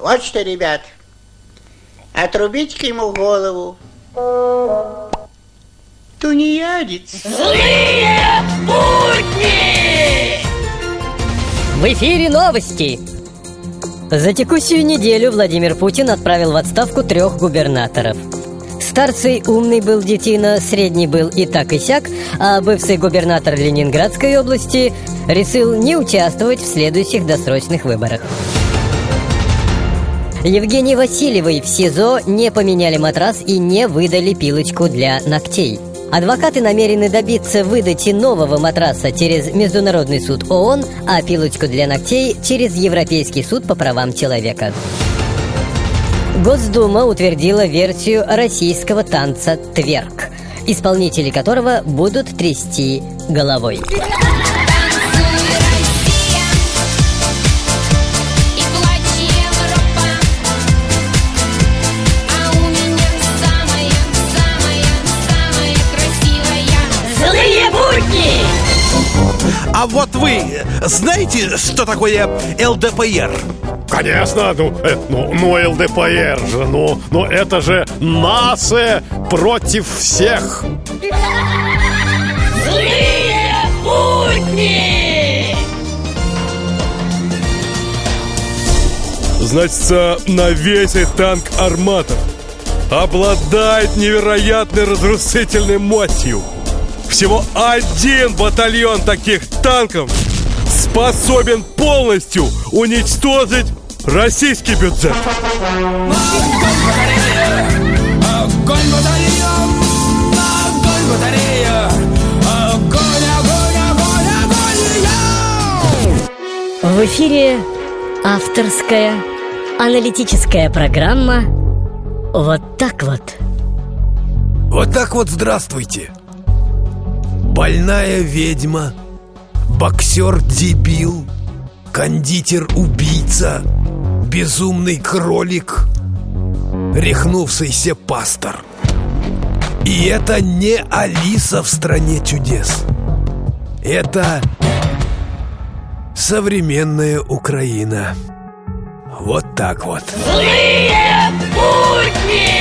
Вот что, ребят, отрубить-ка ему голову. Тунеядец. Злые будни! В эфире новости. За текущую неделю Владимир Путин отправил в отставку трех губернаторов. Старший умный был детина, средний был и так и сяк, а бывший губернатор Ленинградской области решил не участвовать в следующих досрочных выборах. Евгений Васильевой в СИЗО не поменяли матрас и не выдали пилочку для ногтей. Адвокаты намерены добиться выдачи нового матраса через Международный суд ООН, а пилочку для ногтей через Европейский суд по правам человека. Госдума утвердила версию российского танца «Тверк», исполнители которого будут трясти головой. А вот вы знаете, что такое ЛДПР? Конечно, ну, э, ну, ну ЛДПР же, ну, ну это же НАСЭ против всех. Злые будни! Значит, навесить танк «Армата» обладает невероятной разрушительной мощью. Всего один батальон таких танков способен полностью уничтожить российский бюджет. В эфире авторская аналитическая программа «Вот так вот». Вот так вот здравствуйте Больная ведьма Боксер-дебил Кондитер-убийца Безумный кролик Рехнувшийся пастор. И это не Алиса в стране чудес. Это современная Украина. Вот так вот. Злые будни!